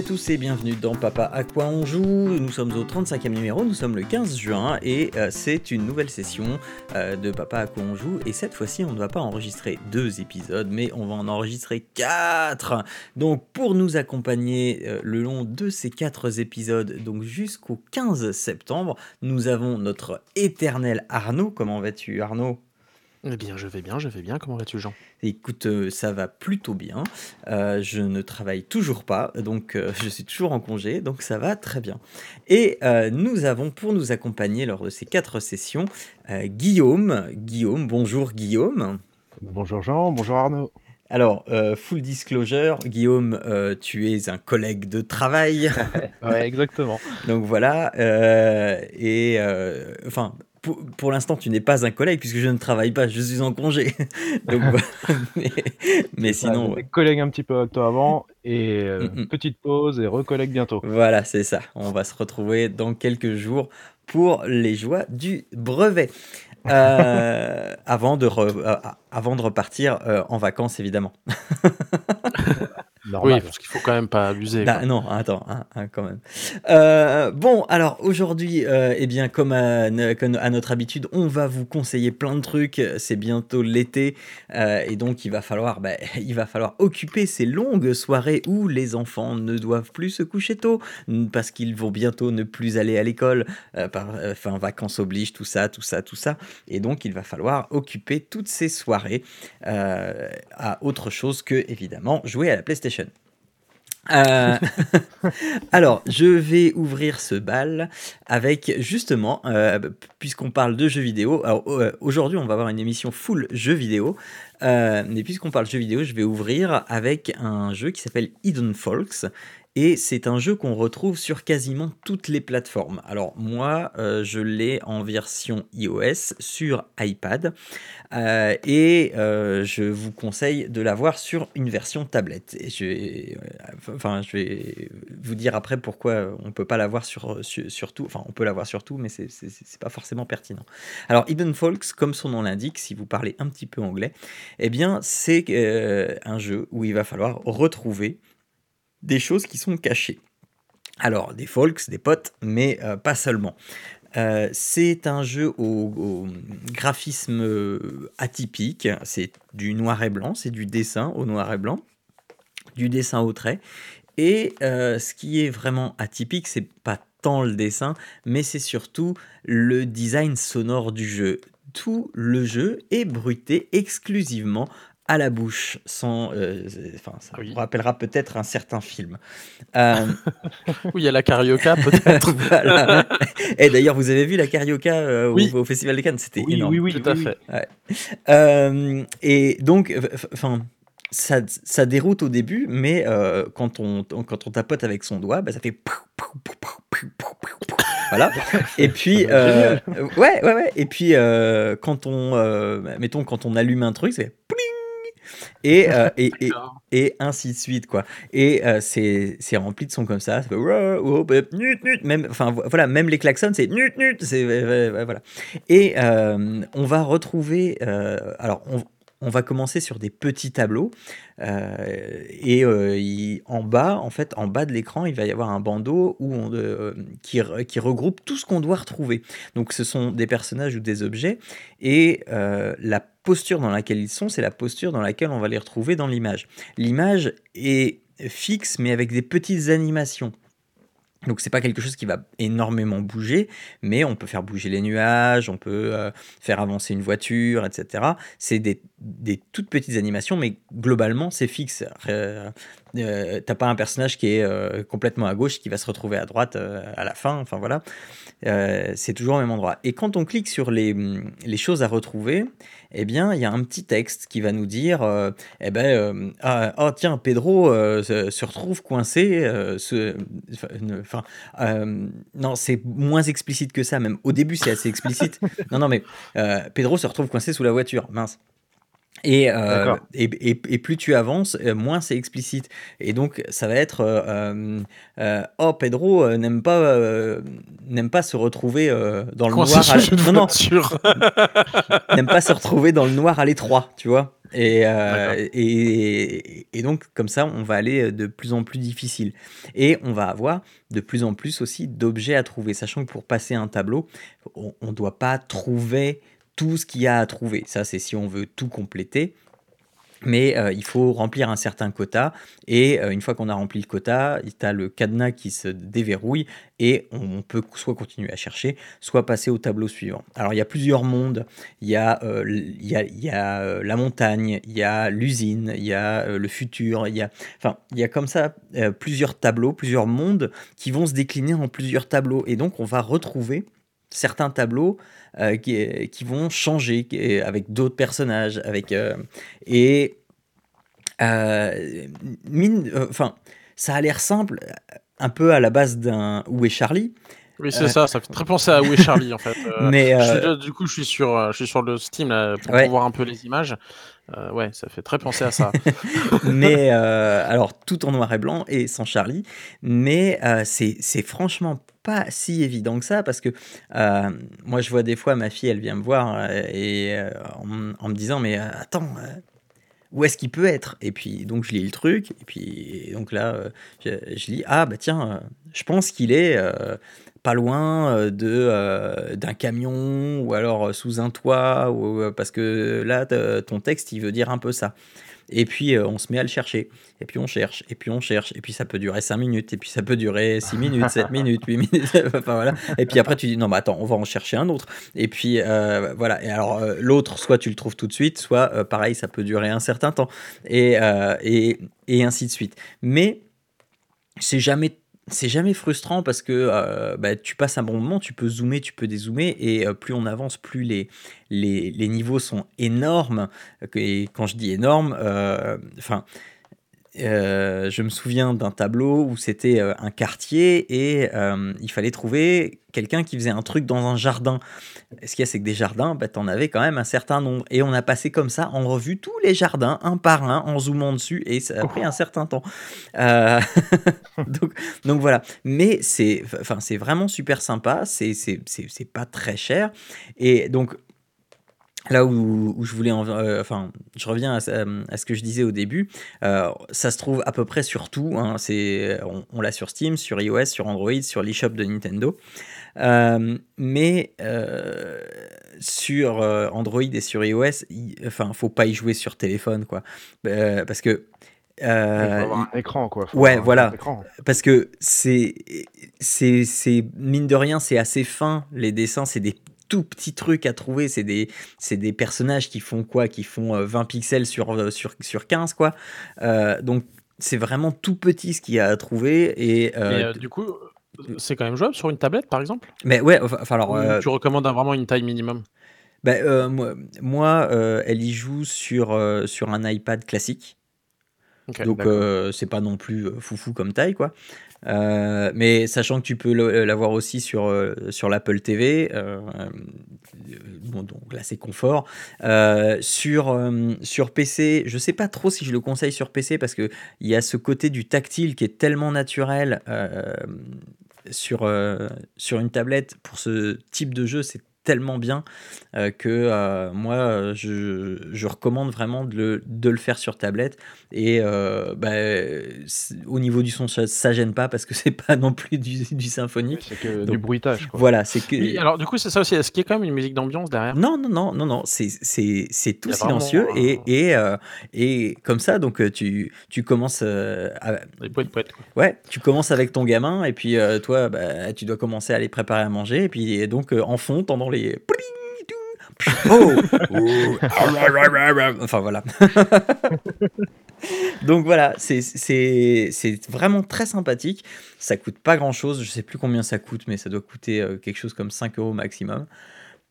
À tous et bienvenue dans Papa à quoi on joue. Nous sommes au 35e numéro, nous sommes le 15 juin et euh, c'est une nouvelle session euh, de Papa à quoi on joue. Et cette fois-ci, on ne va pas enregistrer deux épisodes, mais on va en enregistrer quatre. Donc pour nous accompagner euh, le long de ces quatre épisodes, donc jusqu'au 15 septembre, nous avons notre éternel Arnaud. Comment vas-tu Arnaud? Eh bien, je vais bien, je vais bien. Comment vas-tu, Jean? Écoute, euh, ça va plutôt bien. Euh, je ne travaille toujours pas, donc euh, je suis toujours en congé, donc ça va très bien. Et euh, nous avons pour nous accompagner lors de ces quatre sessions euh, Guillaume. Guillaume, bonjour Guillaume. Bonjour Jean, bonjour Arnaud. Alors, euh, full disclosure, Guillaume, euh, tu es un collègue de travail. Ouais, exactement. Donc voilà. euh, et euh, enfin, pour, pour l'instant, tu n'es pas un collègue puisque je ne travaille pas, je suis en congé. Donc. Mais, mais sinon, on ouais. était collègues un petit peu avec toi avant et euh, Mm, mm. petite pause et recollègues bientôt. voilà, c'est ça. On va se retrouver dans quelques jours pour les joies du brevet. Euh, avant, de re- euh, avant de repartir en vacances, évidemment. Normal. Oui, parce qu'il faut quand même pas abuser. Ah, quoi. non, attends, hein, hein, quand même. Euh, bon, alors aujourd'hui, euh, eh bien, comme à, ne- comme à notre habitude, on va vous conseiller plein de trucs. C'est bientôt l'été, euh, et donc il va falloir, bah, il va falloir occuper ces longues soirées où les enfants ne doivent plus se coucher tôt parce qu'ils vont bientôt ne plus aller à l'école, euh, enfin vacances obligent, tout ça, tout ça, tout ça, et donc il va falloir occuper toutes ces soirées à autre chose que évidemment jouer à la PlayStation. Euh, alors, je vais ouvrir ce bal avec justement, euh, puisqu'on parle de jeux vidéo. Euh, aujourd'hui, on va avoir une émission full jeux vidéo. Mais puisqu'on parle jeux vidéo, je vais ouvrir avec un jeu qui s'appelle Hidden Folks. Et c'est un jeu qu'on retrouve sur quasiment toutes les plateformes. Alors moi, euh, je l'ai en version iOS sur iPad. Euh, et euh, je vous conseille de l'avoir sur une version tablette. Et je vais, enfin, je vais vous dire après pourquoi on peut pas l'avoir sur, tout. Enfin, on peut l'avoir sur tout, mais c'est pas forcément pertinent. Alors, Hidden Folks, comme son nom l'indique, si vous parlez un petit peu anglais, eh bien, c'est un jeu où il va falloir retrouver des choses qui sont cachées. Alors, des folks, des potes, mais euh, pas seulement. Euh, c'est un jeu au, graphisme euh, atypique, c'est du noir et blanc, c'est du dessin au noir et blanc, du dessin au trait. Et ce qui est vraiment atypique, c'est pas tant le dessin, mais c'est surtout le design sonore du jeu. Tout le jeu est bruité exclusivement à la bouche, sans, euh, enfin, ça Oui. vous rappellera peut-être un certain film. Euh, Oui, il y a la carioca peut-être. voilà. Et d'ailleurs, vous avez vu la carioca euh, au- Oui. au, Festival de Cannes, c'était Oui, énorme. oui, oui. Tout à fait. Et donc, enfin, ça, ça déroute au début, mais euh, quand, on, quand on tapote avec son doigt, bah, ça fait. Voilà. Et puis, euh, ouais, ouais, ouais. Et puis, euh, quand on, mettons, quand on allume un truc, c'est pling. Et, euh, et, et, D'accord. et ainsi de suite quoi. Et euh, c'est c'est rempli de sons comme ça, fait même enfin vo- voilà même les klaxons c'est nut nut. C'est voilà. Et euh, on va retrouver euh, alors on on va commencer sur des petits tableaux euh, et euh, en bas, en fait, en bas de l'écran, il va y avoir un bandeau où euh, qui, re- qui regroupe tout ce qu'on doit retrouver. Donc, ce sont des personnages ou des objets et la posture dans laquelle ils sont, c'est la posture dans laquelle on va les retrouver dans l'image. L'image est fixe, mais avec des petites animations. Donc c'est pas quelque chose qui va énormément bouger, mais on peut faire bouger les nuages, on peut faire avancer une voiture, etc. C'est des, des toutes petites animations, mais globalement c'est fixe. Euh, euh, t'as pas un personnage qui est euh, complètement à gauche qui va se retrouver à droite euh, à la fin. Enfin voilà, c'est toujours au même endroit. Et quand on clique sur les, les choses à retrouver, eh bien, il y a un petit texte qui va nous dire, eh ben, ah, oh, tiens, Pedro se, se retrouve coincé. Enfin, non, c'est moins explicite que ça. Même au début, c'est assez explicite. non, non, mais Pedro se retrouve coincé sous la voiture. Mince. Et, euh, et, et- et plus tu avances, euh, moins c'est explicite. Et donc, ça va être euh, euh, euh, Oh, Pedro n'aime pas, euh, n'aime pas se retrouver dans le noir. à- Non, non, n'aime pas se retrouver dans le noir à l'étroit, tu vois. Et, et donc, comme ça, on va aller de plus en plus difficile. Et on va avoir de plus en plus aussi d'objets à trouver, sachant que pour passer un tableau, on ne doit pas trouver tout ce qu'il y a à trouver. Ça, c'est si on veut tout compléter. Mais euh, il faut remplir un certain quota. Et euh, une fois qu'on a rempli le quota, tu as le cadenas qui se déverrouille et on peut soit continuer à chercher, soit passer au tableau suivant. Alors il y a plusieurs mondes. Il y a, euh, il y a, il y a la montagne, il y a l'usine, il y a le futur, il y a, enfin, il y a comme ça plusieurs tableaux, plusieurs mondes qui vont se décliner en plusieurs tableaux. Et donc on va retrouver certains tableaux euh, qui, qui vont changer qui- avec d'autres personnages, avec euh, et euh, mine, enfin, ça a l'air simple, un peu à la base d'un Où est Charlie, Oui, c'est Euh, ça. Ça fait très penser à Où est Charlie en fait. Euh, mais je euh, du coup, je suis sur, je suis sur le Steam là, pour Ouais. voir un peu les images. Euh, ouais, ça fait très penser à ça. mais euh, alors tout en noir et blanc et sans Charlie, mais euh, c'est franchement pas si évident que ça parce que moi je vois des fois ma fille elle vient me voir et en, en me disant mais attends où est-ce qu'il peut être. Et puis donc je lis le truc et puis et donc là euh, je, je lis ah bah tiens euh, je pense qu'il est euh, pas loin d'un camion ou alors sous un toit ou parce que là ton texte il veut dire un peu ça et puis euh, on se met à le chercher. Et puis on cherche et puis on cherche. Et puis ça peut durer 5 minutes et puis ça peut durer 6 minutes 7 minutes 8 minutes enfin voilà. Et puis après tu dis non mais attends on va en chercher un autre. Et puis euh, voilà. Et alors euh, l'autre soit tu le trouves tout de suite soit pareil ça peut durer un certain temps. Et, et, et ainsi de suite. Mais c'est jamais c'est jamais frustrant parce que euh, bah, tu passes un bon moment, tu peux zoomer, tu peux dézoomer, et euh, plus on avance, plus les, les, les niveaux sont énormes. Et quand je dis énorme, euh, enfin, je me souviens d'un tableau où c'était euh, un quartier et euh, il fallait trouver quelqu'un qui faisait un truc dans un jardin. Ce qu'il y a, c'est que des jardins, bah, t'en avais quand même un certain nombre. Et on a passé comme ça en revue tous les jardins, un par un, en zoomant dessus, et ça a pris un certain temps. Euh, donc, voilà. Mais c'est vraiment super sympa, c'est- c'est- c'est pas très cher. Et donc, Là où, où je voulais, en- euh, enfin, je reviens à, ça- à ce que je disais au début. euh, ça se trouve à peu près sur tout. hein, c'est, on, on l'a sur Steam, sur iOS, sur Android, sur l'eShop de Nintendo. Euh, mais euh, sur euh, Android et sur iOS, il, enfin, faut pas y jouer sur téléphone, quoi, Euh, parce que Il faut euh, avoir un écran, quoi. Faut ouais, voilà. parce que c'est c'est mine de rien c'est assez fin les dessins c'est des tout petits trucs à trouver. C'est des c'est des personnages qui font quoi? Qui font euh, 20 pixels sur euh, sur sur 15 quoi. Euh, donc c'est vraiment tout petit ce qu'il y a à trouver et euh, Mais euh, du coup, c'est quand même jouable sur une tablette, par exemple? Mais ouais enfin alors Ou euh, tu recommandes vraiment une taille minimum? Bah, euh, moi, moi, euh, elle y joue sur euh, sur un iPad classique. Donc euh, c'est pas non plus euh, foufou comme taille quoi. Euh, mais sachant que tu peux le- l'avoir aussi sur, euh, sur l'Apple TV, euh, euh, bon, donc là c'est confort. Euh, sur, euh, sur PC, je sais pas trop si je le conseille sur PC parce que il y a ce côté du tactile qui est tellement naturel euh, sur, euh, sur une tablette pour ce type de jeu, tellement bien euh, que euh, moi je, je recommande vraiment de le, de le faire sur tablette et euh, bah, au niveau du son ça, ça gêne pas parce que c'est pas non plus du, du symphonique C'est que Donc, du bruitage, quoi. voilà c'est que Oui, alors du coup, c'est ça aussi. Est-ce qu'il y a quand même une musique d'ambiance derrière? Non non non non non c'est c'est c'est tout vraiment silencieux et et, euh, et comme ça donc tu tu commences euh, à- Des poètes, poètes. Quoi. Ouais, tu commences avec ton gamin et puis euh, toi, bah, tu dois commencer à les préparer à manger et puis et donc euh, en fond, t'entends les Oh Enfin voilà. Donc voilà, c'est vraiment très sympathique. Ça coûte pas grand chose. Je sais plus combien ça coûte, mais ça doit coûter euh, quelque chose comme 5 euros maximum.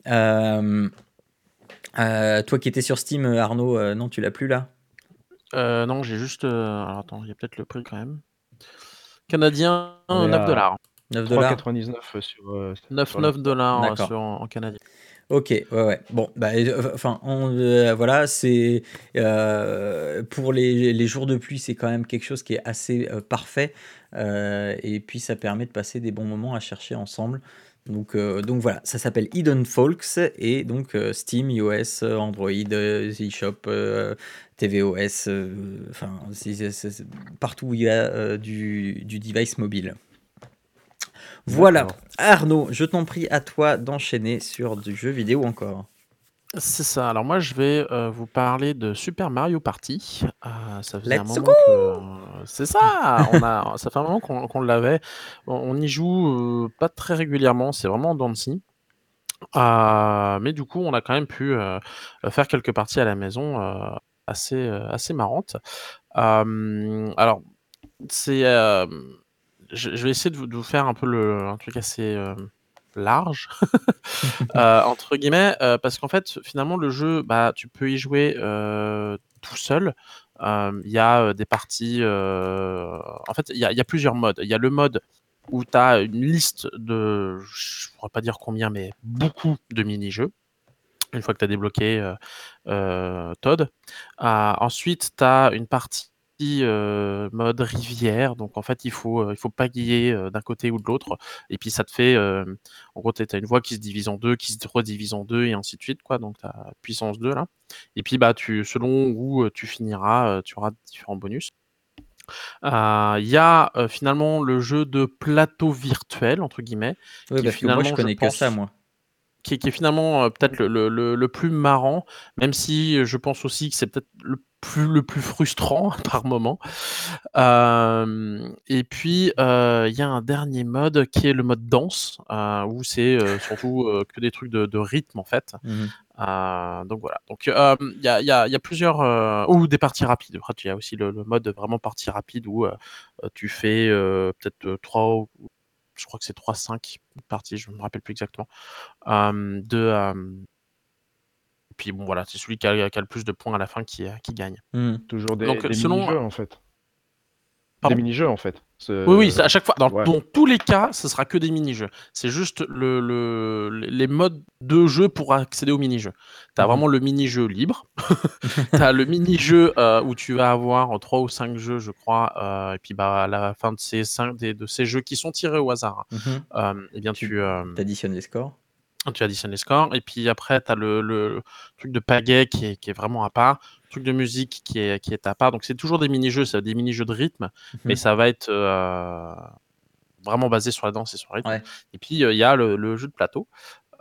Euh, euh, toi qui étais sur Steam, Arnaud, non, tu l'as plus là? Non, j'ai juste. alors attends, il y a peut-être le prix quand même. Canadien, 9 dollars. 9 dollars. 3,99 sur. 9, 9 dollars en canadien. Ok, ouais, ouais. Bon, bah, euh, enfin, euh, voilà, c'est euh, pour les, les, jours de pluie, c'est quand même quelque chose qui est assez parfait. et puis, ça permet de passer des bons moments à chercher ensemble. Donc, donc voilà, ça s'appelle Hidden Folks et donc Steam, iOS, Android, eShop, tvOS, enfin, partout où il y a du, du device mobile. Voilà, Arnaud, je t'en prie à toi d'enchaîner sur du jeu vidéo encore. C'est ça. Alors moi, je vais euh, vous parler de Super Mario Party. Euh, ça faisait un moment que... C'est ça. On a... ça fait un moment qu'on l'avait. On y joue euh, pas très régulièrement. C'est vraiment dans mais du coup, on a quand même pu faire quelques parties à la maison assez assez marrantes. alors, c'est je, vais essayer de vous, faire un peu le, un truc assez euh, large, euh, entre guillemets, euh, parce qu'en fait, finalement, le jeu, bah, tu peux y jouer tout seul. Il y a des parties. en fait, il y, y, a plusieurs modes. Il y a le mode où tu as une liste de, je ne pourrais pas dire combien, mais beaucoup de mini-jeux une fois que tu as débloqué Todd. ensuite, tu as une partie mode rivière. Donc en fait, il faut, il faut pagayer d'un côté ou de l'autre. Et puis ça te fait, en gros, tu as une voie qui se divise en deux, qui se redivise en deux et ainsi de suite, quoi. Donc tu as puissance 2 là. Et puis bah tu, selon où tu finiras, tu auras différents bonus. Il y a finalement le jeu de plateau virtuel entre guillemets. Parce que moi je connais que ça moi. Qui, est finalement peut-être le, le, le, plus marrant, même si je pense aussi que c'est peut-être le plus, le plus frustrant par moment. et puis, il y a un dernier mode qui est le mode danse, où c'est surtout que des trucs de, rythme en fait. Mmh donc voilà. Donc il y a, y, a, y, a, plusieurs ou des parties rapides. Il y a aussi le, mode vraiment partie rapide où tu fais peut-être 3 je crois que c'est 3-5 parties, je ne me rappelle plus exactement, de, puis bon, voilà, c'est celui qui a, le plus de points à la fin qui, euh, qui gagne. Mmh. Toujours des, mini-jeux en fait. Des mini-jeux en fait. Oui, oui, à chaque fois. Dans, tous les cas, ce sera que des mini-jeux. C'est juste le, le, les modes de jeu pour accéder aux mini-jeux. Tu as mmh. vraiment le mini-jeu libre. tu as le mini-jeu euh, où tu vas avoir 3 ou 5 jeux, je crois. Euh, et puis bah, à la fin de ces, 5, de ces jeux qui sont tirés au hasard, mmh. eh bien, tu, tu additionnes les scores? Tu additionnes les scores. Et puis après, tu as le, truc de pagaie qui est, vraiment à part, le truc de musique qui est, qui est à part. Donc c'est toujours des mini-jeux, c'est des mini-jeux de rythme, mais mhm. ça va être euh, vraiment basé sur la danse et sur le rythme. Et puis euh, il y a le, jeu de plateau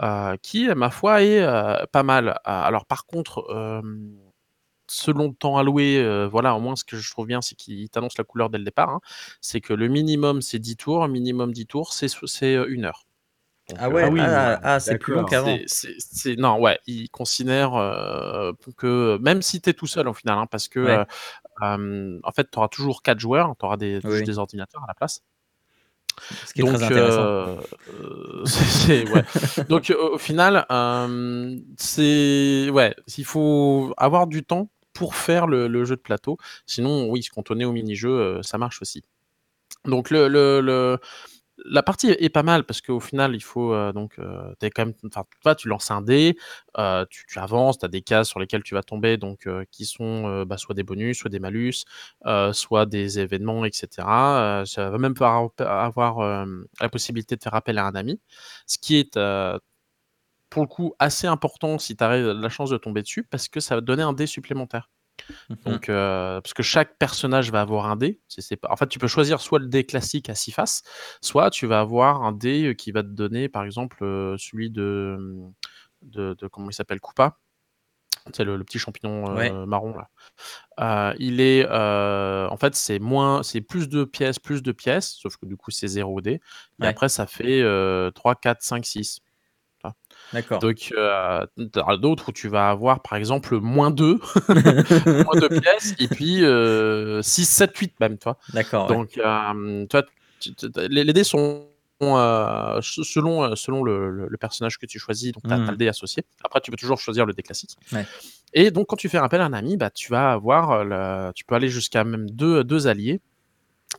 euh, qui, ma foi, est pas mal. alors par contre, selon le temps alloué, voilà, au moins ce que je trouve bien, c'est qu'il t'annonce la couleur dès le départ. Hein. C'est que le minimum, c'est 10 tours, minimum 10 tours, c'est une heure. Ah ouais, ah, oui, ah, ah, c'est plus long qu'avant. Non, ouais, il considère euh, que même si tu es tout seul au final, hein, parce que euh, en fait, tu auras toujours quatre joueurs, tu auras des, des ordinateurs à la place. Ce qui est très intéressant. Euh, ouais. Donc au final, c'est ouais, il faut avoir du temps pour faire le, jeu de plateau. Sinon, oui, se cantonner au mini-jeu, ça marche aussi. Donc le, le la partie est pas mal parce qu'au final, il faut donc, quand même, tu lances un dé, tu, avances, tu as des cases sur lesquelles tu vas tomber, donc qui sont bah, soit des bonus, soit des malus, soit des événements, etc. ça va même pouvoir avoir la possibilité de faire appel à un ami, ce qui est pour le coup assez important si tu as la chance de tomber dessus parce que ça va donner un dé supplémentaire. Donc, euh, parce que chaque personnage va avoir un dé. En fait, tu peux choisir soit le dé classique à six faces, soit tu vas avoir un dé qui va te donner, par exemple, euh, celui de, de, comment il s'appelle, Koopa. C'est le, petit champignon euh, marron là. il est, en fait, c'est moins, c'est plus de pièces, plus de pièces, sauf que du coup c'est 0 dé. Et après, ça fait 3, 4, 5, 6. D'accord. Donc, euh, d'autres où tu vas avoir, par exemple, moins 2, moins 2 pièces, et puis 6, 7, 8 même, toi. D'accord. Donc, toi, les, dés sont selon, selon le, personnage que tu choisis, donc tu as, le mmh. dé associé. Après, tu peux toujours choisir le dé classique. Et donc, quand tu fais appel à un ami, bah, tu vas avoir, tu peux aller jusqu'à même deux, deux alliés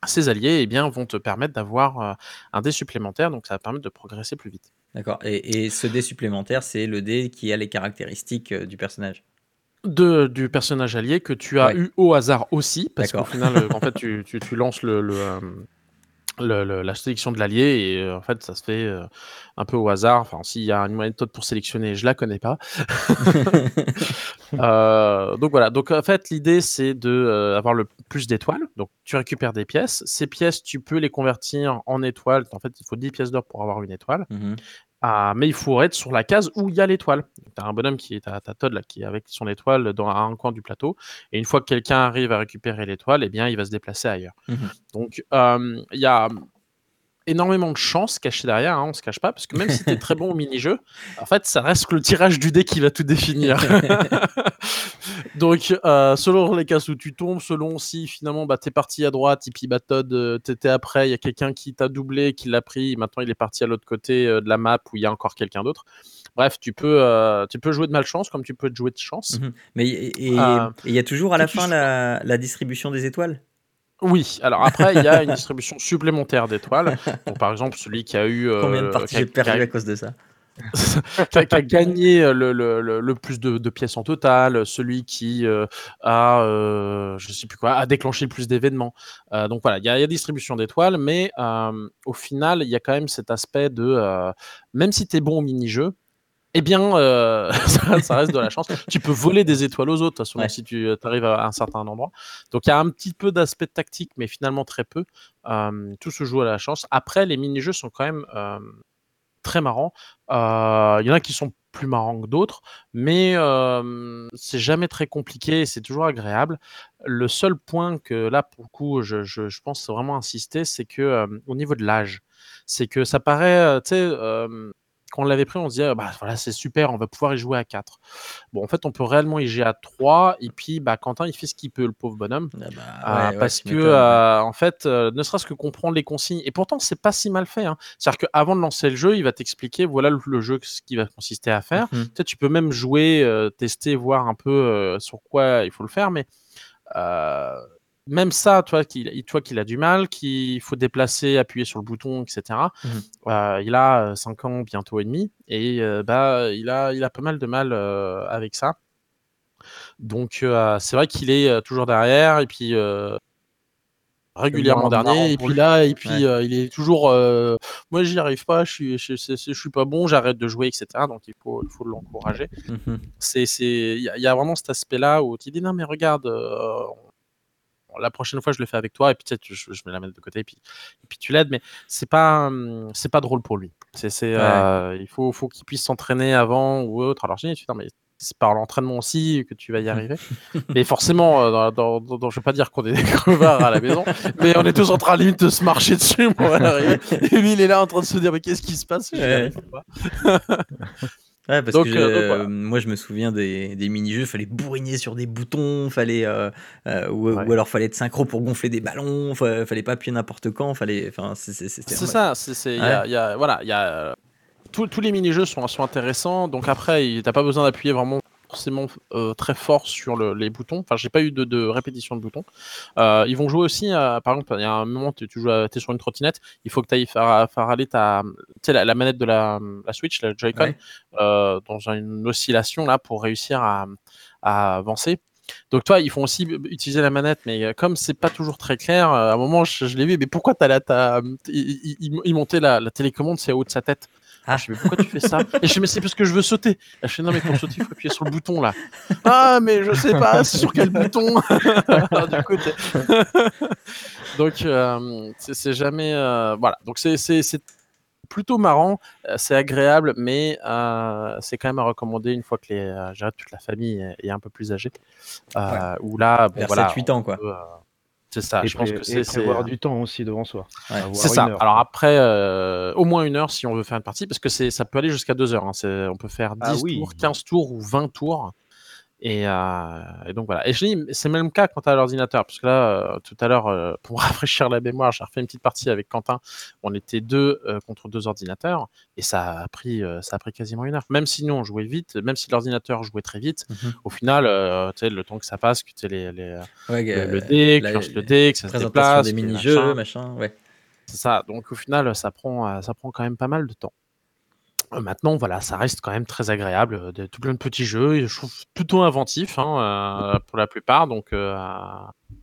ces alliés eh bien, vont te permettre d'avoir un dé supplémentaire, donc ça va permettre de progresser plus vite. D'accord. Et, ce dé supplémentaire, c'est le dé qui a les caractéristiques du personnage. De, du personnage allié que tu as eu au hasard aussi, parce qu'au final, en fait, tu, tu, lances le, la sélection de l'allié et euh, en fait ça se fait euh, un peu au hasard. Enfin, s'il y a une méthode pour sélectionner, je la connais pas. Euh, donc voilà. Donc en fait l'idée c'est de avoir le plus d'étoiles. Donc tu récupères des pièces. Ces pièces tu peux les convertir en étoiles. En fait il faut 10 pièces d'or pour avoir une étoile. Mmh ah, mais il faut être sur la case où il y a l'étoile. Tu as un bonhomme qui est à ta Todd là, qui est avec son étoile dans un coin du plateau. Et une fois que quelqu'un arrive à récupérer l'étoile, eh bien, il va se déplacer ailleurs. Mmh Donc, il y a énormément de chance cachée derrière, hein, on se cache pas, parce que même si tu es très bon au mini-jeu, en fait, ça reste que le tirage du dé qui va tout définir. Donc, euh, selon les cas où tu tombes, selon si finalement bah, tu es parti à droite, puis bah, Todd, euh, tu étais après, il y a quelqu'un qui t'a doublé, qui l'a pris, maintenant il est parti à l'autre côté euh, de la map où il y a encore quelqu'un d'autre. Bref, tu peux, tu peux jouer de malchance comme tu peux jouer de chance. Mmh Mais il y a toujours à la fin la distribution des étoiles? Oui, alors après, il y a une distribution supplémentaire d'étoiles. par exemple, celui qui a eu. Euh, Combien de parties j'ai perdu à cause de ça? qui, a, gagné euh, le, le, le plus de, de, pièces en total, celui qui euh, a, euh, je sais plus quoi, a déclenché le plus d'événements. Euh, donc voilà, il y, a, y a distribution d'étoiles, mais au final, il y a quand même cet aspect de, même si tu es bon au mini-jeu, eh bien, euh, ça, reste de la chance. tu peux voler des étoiles aux autres, de si tu euh, arrives à un certain endroit. Donc, il y a un petit peu d'aspect tactique, mais finalement très peu. Euh, tout se joue à la chance. Après, les mini-jeux sont quand même très marrants. Il y en a qui sont plus marrants que d'autres, mais c'est jamais très compliqué, c'est toujours agréable. Le seul point que là, pour le coup, je, je pense vraiment insister, c'est que au niveau de l'âge, c'est que ça paraît, tu sais, quand on l'avait pris, on se disait, bah, voilà, c'est super, on va pouvoir y jouer à 4. Bon, en fait, on peut réellement y jouer à 3. Et puis, bah, Quentin, il fait ce qu'il peut, le pauvre bonhomme. Ah bah, euh, parce que, euh, en fait, euh, ne serait-ce que comprendre les consignes. Et pourtant, c'est pas si mal fait. Hein. C'est-à-dire qu'avant de lancer le jeu, il va t'expliquer, voilà le, jeu, ce qui va consister à faire. Mmh tu, tu peux même jouer, tester, voir un peu sur quoi il faut le faire. Mais même ça, toi qu'il toi qu'il a du mal, qu'il faut déplacer, appuyer sur le bouton, etc. Mmh euh, il a 5 ans bientôt et demi et bah il a il a pas mal de mal avec ça. Donc c'est vrai qu'il est toujours derrière et puis régulièrement dernier et puis là et puis il est toujours moi j'y arrive pas je suis je, je, suis pas bon j'arrête de jouer etc donc il faut il faut l'encourager. Mmh c'est c'est il y, a vraiment cet aspect là où tu dis non mais regarde la prochaine fois je le fais avec toi et puis tu sais, je, je, mets la mettre de côté et puis, et puis tu l'aides mais c'est pas c'est pas drôle pour lui. C'est euh, il faut faut qu'il puisse s'entraîner avant ou autre. Alors je dis mais c'est par l'entraînement aussi que tu vas y arriver. mais forcément, euh, dans, dans, je vais pas dire qu'on est des crevards à la maison, mais on est tous en train limite de se marcher dessus pour arriver. Et lui, il est là en train de se dire, mais qu'est-ce qui se passe? Ouais, parce que euh, moi je me souviens des, des mini-jeux, fallait bourriner sur des boutons, fallait euh, euh, ou, ou, alors fallait être synchro pour gonfler des ballons, fallait pas appuyer n'importe quand, fallait, enfin c'est ça, c'est y a, y a, voilà, il y a tous les mini-jeux sont, sont intéressants, donc après t'as pas besoin d'appuyer vraiment forcément euh, très fort sur les boutons. Enfin, j'ai pas eu de, répétition de boutons. Euh, ils vont jouer aussi, par exemple, il y a un moment, tu, tu joues, es sur une trottinette, il faut que tu ailles faire, faire aller ta, la, la manette de la, la Switch, la Joy-Con, euh, dans une oscillation là pour réussir à, avancer. Donc toi, ils font aussi utiliser la manette, mais comme c'est pas toujours très clair, à un moment je, l'ai vu, mais pourquoi t'as la, as, il, il, montait la, la télécommande, c'est au haut de sa tête? Ah, je mais pourquoi tu fais ça Et je fais, mais c'est parce que je veux sauter. je fais, non, mais pour sauter, il faut appuyer sur le bouton là. Ah, mais je sais pas, c'est sur quel bouton du coup, Donc, euh, c'est jamais. Euh, voilà, donc c'est plutôt marrant, euh, c'est agréable, mais c'est quand même à recommander une fois que les, toute la famille est, un peu plus âgée. Ouais. Où là, bon, Vers voilà, 7-8 ans, quoi. C'est ça, je pense que c'est avoir du temps aussi devant soi. C'est ça. Alors après, euh, au moins une heure si on veut faire une partie, parce que ça peut aller jusqu'à deux heures. Hein. On peut faire 10 ah tours, 15 tours ou 20 tours. Euh, et, donc voilà. Et je dis, c'est même le cas quand tu as l'ordinateur, parce que là, euh, tout à l'heure, euh, pour rafraîchir la mémoire, j'ai refait une petite partie avec Quentin. On était deux contre deux ordinateurs, et ça a pris, ça a pris quasiment une heure. Même si nous on jouait vite, même si l'ordinateur jouait très vite, mmh au final, tu sais, le temps que ça passe, que tu les, les le, dé, que tu le dé, que ça se déplace, des mini-jeux, machin, ouais. C'est ça. Donc au final, ça prend, ça prend quand même pas mal de temps. Euh, maintenant, voilà, ça reste quand même très agréable, euh, de tout plein de petits jeux je trouve plutôt inventif hein, euh, pour la plupart, donc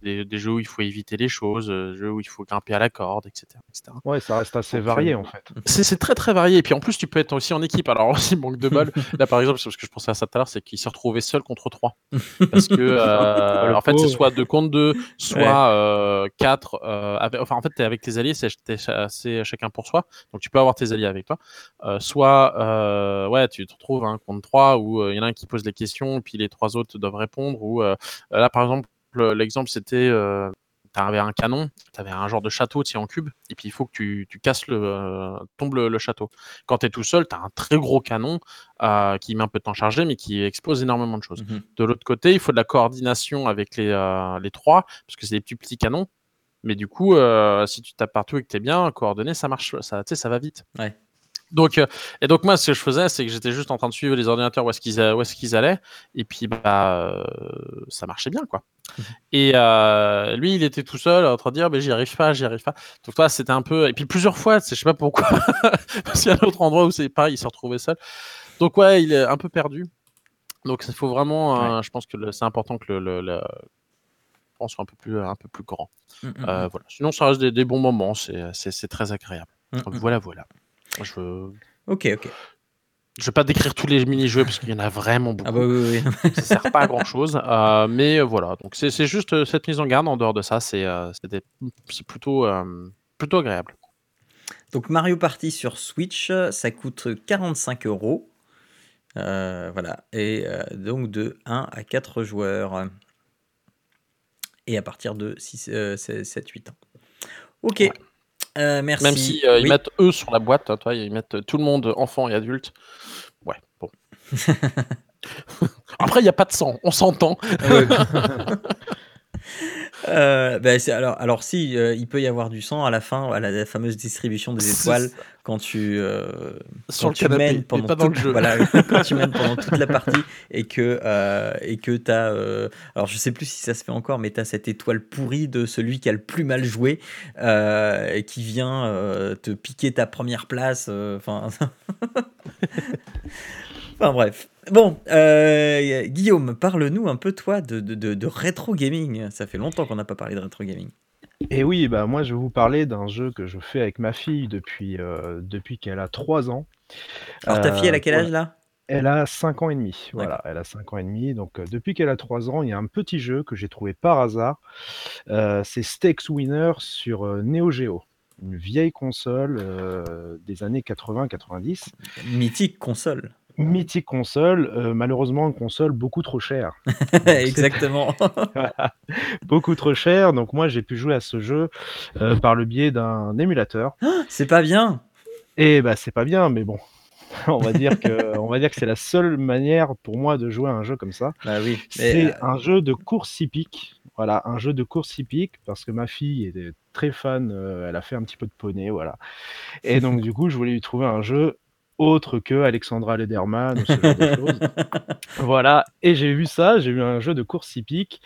des, jeux où il faut éviter les choses, des jeux où il faut grimper à la corde, etc. etc. Ouais, ça reste assez varié en fait. C'est très très varié. Et puis en plus, tu peux être aussi en équipe. Alors aussi, manque de bol. Là, par exemple, ce que je pensais à ça tout à l'heure, c'est qu'il s'est retrouvé seul contre 3. Parce que, en fait, c'est soit 2 contre 2, soit 4. enfin, en fait, tu es avec tes alliés, c'est chacun pour soi. Donc tu peux avoir tes alliés avec toi. soit, ouais, tu te retrouves un contre 3 où il y en a un qui pose les questions, puis les trois autres doivent répondre. Ou là, par exemple, l'exemple, c'était euh, tu avais un canon, tu avais un genre de château en cube, et puis il faut que tu, tu casses le, euh, tombe le, château. Quand tu es tout seul, tu as un très gros canon euh, qui met un peu de temps chargé, mais qui expose énormément de choses. Mmh de l'autre côté, il faut de la coordination avec les, les trois, parce que c'est des petits petits canons. Mais du coup, si tu tapes partout et que tu es bien coordonné, ça marche, ça, ça va vite. Ouais. Donc, euh, et donc moi, ce que je faisais, c'est que j'étais juste en train de suivre les ordinateurs où est-ce qu'ils où est-ce qu'ils allaient, et puis bah euh, ça marchait bien quoi. Mhm. Et euh, lui, il était tout seul en train de dire, mais j'y arrive pas, j'y arrive pas. Donc toi, c'était un peu, et puis plusieurs fois, je sais pas pourquoi, parce qu'il y a un autre endroit où c'est pareil, il s'est retrouvé seul. Donc ouais, il est un peu perdu. Donc il faut vraiment, je pense que c'est important que le, le, soit un peu plus, un peu plus grand. Mm, mm, mm. voilà. Sinon, ça reste des, des bons moments, c'est très agréable. Donc voilà, voilà. Je... Ok, ok. Je vais pas décrire tous les mini-jeux parce qu'il y en a vraiment beaucoup. Ah bah oui, oui. ça sert pas à grand chose. Euh, mais voilà, donc c'est juste euh, cette mise en garde. En dehors de ça, c'est euh, plutôt, plutôt agréable. Donc Mario Party sur Switch, ça coûte 45 euros. voilà. Et donc de 1 à 4 joueurs. Et à partir de 6, 7, 8 ans. Ok. Euh, merci. Même si euh, ils mettent eux sur la boîte, hein, toi, ils mettent tout le monde, enfants et adultes. Ouais, bon. Après, il n'y a pas de sang, on s'entend. Euh, bah, alors, alors si, euh, il peut y avoir du sang à la fin, à la, fameuse distribution des étoiles, quand tu, euh, quand tu mènes pendant toute, Voilà, quand tu mènes pendant toute la partie et que et que tu as, alors je sais plus si ça se fait encore, mais tu as cette étoile pourrie de celui qui a le plus mal joué et qui vient te piquer ta première place. Enfin, enfin bref. Bon, euh, Guillaume, parle-nous un peu, toi, de, de, rétro gaming. Ça fait longtemps qu'on n'a pas parlé de rétro gaming. Et oui, bah moi je vais vous parler d'un jeu que je fais avec ma fille depuis, euh, depuis qu'elle a 3 ans. Alors ta fille, elle a quel âge là? Elle a 5 ans et demi. Voilà, elle a 5 ans et demi. Donc euh, depuis qu'elle a 3 ans, il y a un petit jeu que j'ai trouvé par hasard. c'est Stakes Winner sur Neo Geo une vieille console des années 80-90. Mythique console mythique console, euh, malheureusement une console beaucoup trop chère. Exactement. Beaucoup trop chère. Donc moi j'ai pu jouer à ce jeu euh, par le biais d'un émulateur. c'est pas bien. Et bah c'est pas bien, mais bon. on va dire que on va dire que c'est la seule manière pour moi de jouer à un jeu comme ça. Bah oui. C'est euh, un jeu de course hippique. Voilà, un jeu de course hippique parce que ma fille était très fan. elle a fait un petit peu de poney, voilà. Et donc du coup, je voulais lui trouver un jeu autre que Alexandra Lederman ou ce genre de choses. Voilà, et j'ai vu ça, j'ai vu un jeu de course hippique.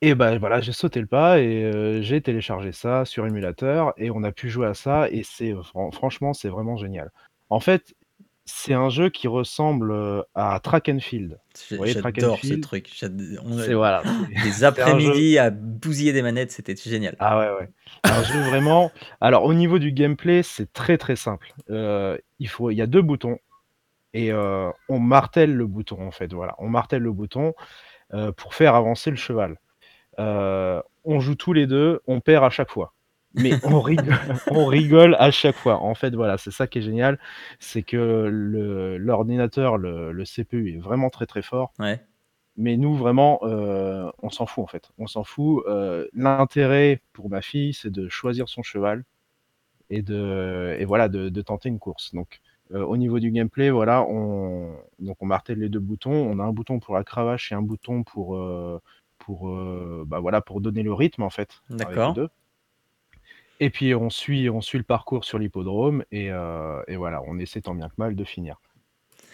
Et ben voilà, j'ai sauté le pas et euh, j'ai téléchargé ça sur émulateur et on a pu jouer à ça et c'est franchement c'est vraiment génial. En fait, c'est un jeu qui ressemble euh, à Track and Field. J'adore ce truc. Voilà. Des après-midi à bousiller des manettes, c'était génial. Ah ouais, ouais. Un jeu vraiment. Alors au niveau du gameplay, c'est très très simple. Euh, il faut, il y a deux boutons et euh, on martèle le bouton en fait. Voilà, on martèle le bouton pour faire avancer le cheval. on joue tous les deux, on perd à chaque fois mais on rigole, on rigole à chaque fois. En fait, voilà, c'est ça qui est génial, c'est que l'ordinateur, le, le, CPU est vraiment très très fort. Ouais. Mais nous, vraiment, euh, on s'en fout en fait. On s'en fout. Euh, l'intérêt pour ma fille, c'est de choisir son cheval et de et voilà de, de tenter une course. Donc euh, au niveau du gameplay, voilà, on donc on martèle les deux boutons. On a un bouton pour la cravache et un bouton pour pour bah voilà pour donner le rythme en fait. D'accord. Et puis on suit on suit le parcours sur l'hippodrome et, et voilà, on essaie tant bien que mal de finir.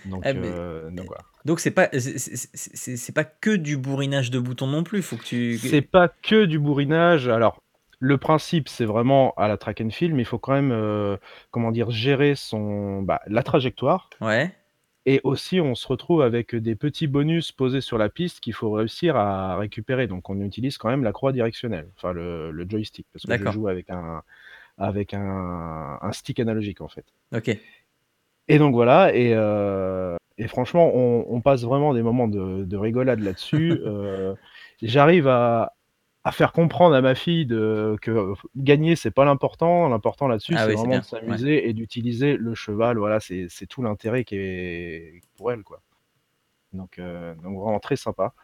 Donc, Eh, mais- euh, donc voilà. Donc c'est pas c'est- pas que du bourrinage de boutons non plus. Faut que tu. C'est pas que du bourrinage. Alors, le principe, c'est vraiment à la track and field, mais il faut quand même, euh, comment dire, gérer son, bah, la trajectoire. Ouais. Et aussi, on se retrouve avec des petits bonus posés sur la piste qu'il faut réussir à récupérer. Donc, on utilise quand même la croix directionnelle, enfin le, le joystick, parce que je joue avec un, avec un, un stick analogique en fait. Ok. Et donc voilà, et, euh, et franchement, on, on passe vraiment des moments de, de rigolade là-dessus. Euh, J'arrive à, à faire comprendre à ma fille de, que gagner, c'est pas l'important. L'important là-dessus, Ah c'est oui, vraiment de s'amuser et d'utiliser le cheval. Voilà, c'est c'est tout l'intérêt qui est pour elle, quoi. Donc, euh, donc vraiment très sympa.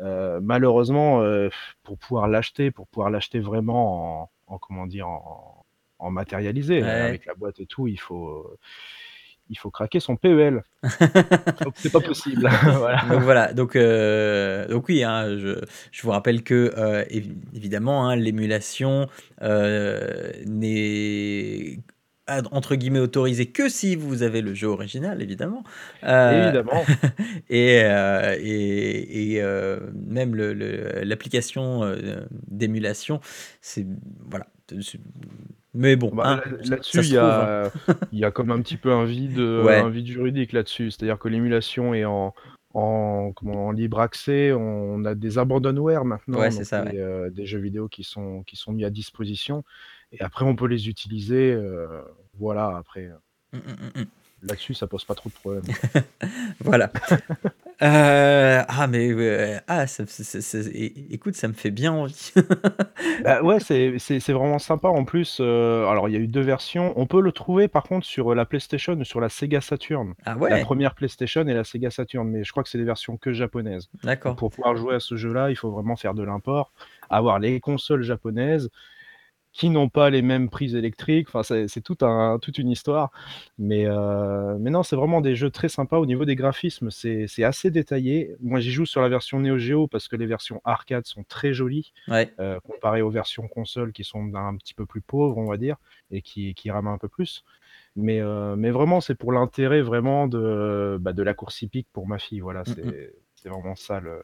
Euh, malheureusement, euh, pour pouvoir l'acheter, pour pouvoir l'acheter vraiment en, en, comment dire, en, en matérialisé, Ouais. avec la boîte et tout, il faut il faut craquer son PEL. C'est pas possible. voilà. Donc voilà, donc, euh, donc oui, hein, je, je vous rappelle que euh, évi- évidemment hein, l'émulation euh, n'est entre guillemets autorisée que si vous avez le jeu original, évidemment. Euh, Évidemment. et, euh, et, et, euh, même le- le- l'application euh, d'émulation, c'est voilà. Mais bon, Bah, hein, là-dessus, il y hein. a, il y a comme un petit peu un vide, Ouais. un vide juridique là-dessus. C'est-à-dire que l'émulation est en, en, comment, en libre accès. On a des abandonware maintenant, Ouais, donc ça, des, ouais. euh, des jeux vidéo qui sont, qui sont mis à disposition. Et après, on peut les utiliser. euh, voilà, après, euh, Mm, mm, mm, mm. là-dessus, ça pose pas trop de problèmes. Voilà. Euh, ah, mais euh, ah, ça- ça- ça- ça- é- écoute, ça me fait bien envie. Bah ouais, c'est vraiment sympa en plus. euh, alors, il y a eu deux versions. On peut le trouver par contre sur la PlayStation ou sur la Sega Saturn. Ah La première PlayStation et la Sega Saturn, mais je crois que c'est des versions que japonaises. D'accord. pour pouvoir jouer à ce jeu-là, il faut vraiment faire de l'import, avoir les consoles japonaises qui n'ont pas les mêmes prises électriques. Enfin, c'est c'est tout un, toute une histoire. Mais, euh, mais non, c'est vraiment des jeux très sympas. Au niveau des graphismes, c'est assez détaillé. Moi, j'y joue sur la version Neo Geo parce que les versions arcade sont très jolies Ouais. euh, comparé aux versions console qui sont un petit peu plus pauvres, on va dire, et qui, qui rament un peu plus. Mais, euh, mais vraiment, c'est pour l'intérêt vraiment de, bah, de la course hippique pour ma fille. Voilà, Mm, mm. c'est c'est vraiment ça le,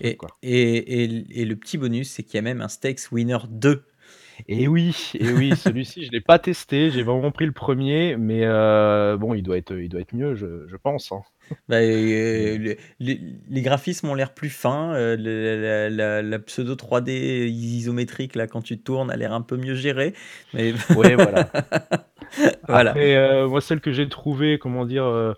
Et, et, et, et le petit bonus, c'est qu'il y a même un Stakes Winner 2. Et oui, et oui, celui-ci, je l'ai pas testé, j'ai vraiment pris le premier, mais euh, bon, il doit être, il doit être mieux, je, je pense. hein. Bah, euh, le- les, les graphismes ont l'air plus fins. euh, la, la- la pseudo 3D isométrique, là, quand tu tournes, a l'air un peu mieux gérée. Mais Ouais, voilà. voilà. Après, moi, celle que j'ai trouvée, comment dire,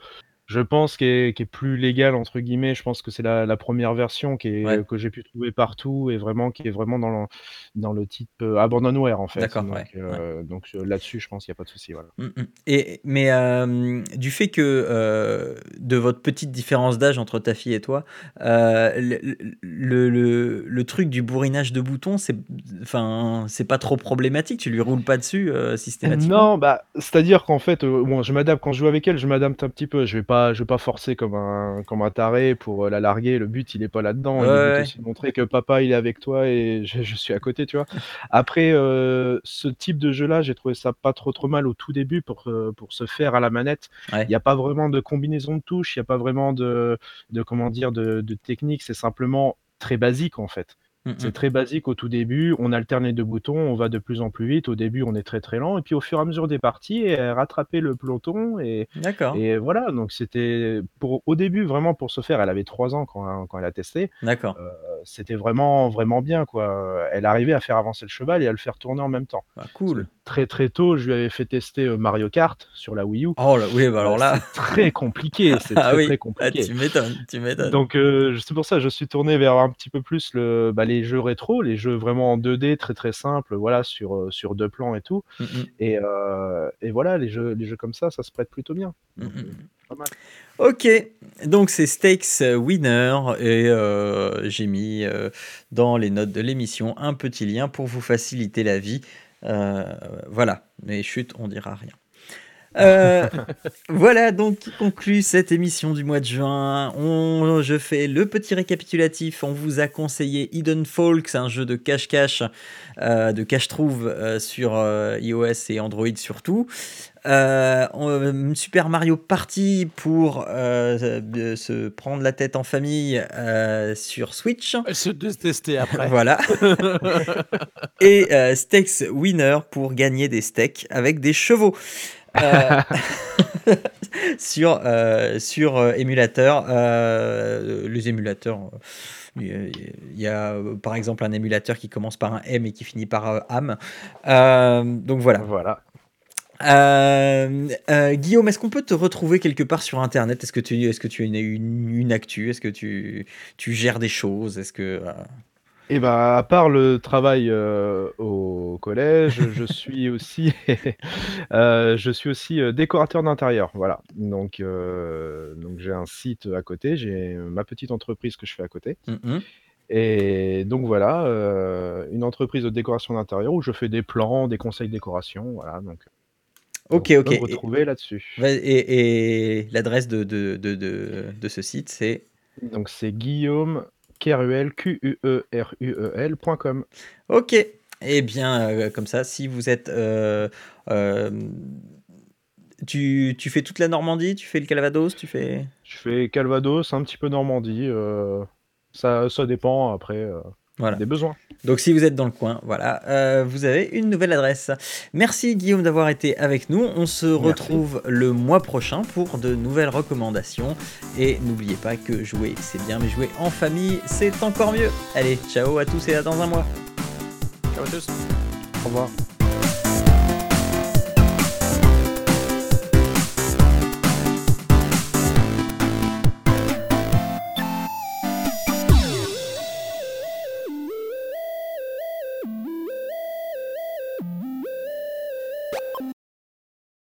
je pense qu'elle est, qui est plus légale entre guillemets. Je pense que c'est la, la première version qui est, Ouais. que j'ai pu trouver partout et vraiment qui est vraiment dans le, dans le type euh, abandonware en fait. D'accord, Donc, ouais, euh, donc euh, là-dessus, je pense qu'il n'y a pas de souci. Voilà. Mm, mm. Et, mais euh, du fait que de votre petite différence d'âge entre ta fille et toi, le, le, le- le truc du bourrinage de boutons, c'est enfin, c'est pas trop problématique? Tu lui roules pas dessus systématiquement. Non, bah, c'est-à-dire qu'en fait, bon, je m'adapte quand je joue avec elle, je m'adapte un petit peu. Je vais pas, je vais pas forcer comme un, comme un taré pour euh, la larguer. Le but, il est pas là-dedans. Ouais, but ouais. aussi de montrer que papa, il est avec toi et je, je suis à côté, tu vois. Après, euh, ce type de jeu-là, j'ai trouvé ça pas trop trop mal au tout début pour, euh, pour se faire à la manette. Ouais. Il n'y a pas vraiment de combinaison de touches, il n'y a pas vraiment de, de comment dire, de, de technique. C'est simplement très basique en fait. Mm, C'est mm. très basique au tout début, on alterne les deux boutons, on va de plus en plus vite. Au début, on est très très lent, et puis au fur et à mesure des parties, euh, rattraper le peloton. Et, voilà, donc c'était pour au début vraiment pour se faire. Elle avait trois ans quand, quand elle a testé. d'accord. Euh, c'était vraiment vraiment bien quoi. Elle arrivait à faire avancer le cheval et à le faire tourner en même temps. Bah, cool. très très tôt, je lui avais fait tester euh, Mario Kart sur la Wii U. Oh là, oui, bah alors là, très compliqué, c'est ah très oui, très ah, compliqué. tu m'étonnes, tu m'étonnes. Donc euh, c'est pour ça que je suis tourné vers un petit peu plus le, bah, les jeux rétro, les jeux vraiment en 2D très très simples, voilà sur euh, sur deux plans et tout. Mm, mm, Et, euh, et voilà les jeux les jeux comme ça, ça se prête plutôt bien. mm, Donc, Ok, donc c'est Stakes Winner et euh, j'ai mis euh, dans les notes de l'émission un petit lien pour vous faciliter la vie. Euh, voilà, mais chut, on dira rien. Euh, voilà donc qui conclut cette émission du mois de juin. On, je fais le petit récapitulatif. On vous a conseillé Hidden Folks, un jeu de cache-cache, euh, de cache-trouve euh, sur iOS et Android surtout. Euh, Super Mario Party pour euh, de se prendre la tête en famille euh, sur Switch. Se détester après. Voilà. Et Steaks Winner pour gagner des steaks avec des chevaux. Euh, sur euh, sur euh, émulateur, euh, les émulateurs. Il y a par exemple un émulateur qui commence par un M et qui finit par AM. Donc voilà. Voilà. Euh, euh, Guillaume, est-ce qu'on peut te retrouver quelque part sur Internet? Est-ce que tu, est-ce que tu as une, une, une actu? Est-ce que tu, tu gères des choses? Est-ce que euh, Et ben, à part le travail euh, au collège, je suis aussi, euh, je suis aussi euh, décorateur d'intérieur. Voilà. Donc, euh, donc j'ai un site à côté, j'ai ma petite entreprise que je fais à côté. mhm. Et donc voilà, euh, une entreprise de décoration d'intérieur où je fais des plans, des conseils décoration. Voilà. Donc, Ok, Et- retrouver là-dessus. Et, et l'adresse de, de, de, de, de ce site, c'est? Donc c'est Guillaume Keruel, Q-U-E-R-U-E-L.com. Ok. Eh bien, euh, comme ça, si vous êtes. euh, euh, tu, tu fais toute la Normandie Tu fais le Calvados Tu fais. Je fais Calvados, un petit peu Normandie. ça, ça dépend après Voilà. des besoins. Donc, si vous êtes dans le coin, voilà, euh, vous avez une nouvelle adresse. Merci Guillaume d'avoir été avec nous. On se retrouve le mois prochain pour de nouvelles recommandations. Et n'oubliez pas que jouer, c'est bien, mais jouer en famille, c'est encore mieux. Allez, ciao à tous et à dans un mois. Ciao à tous. Au revoir.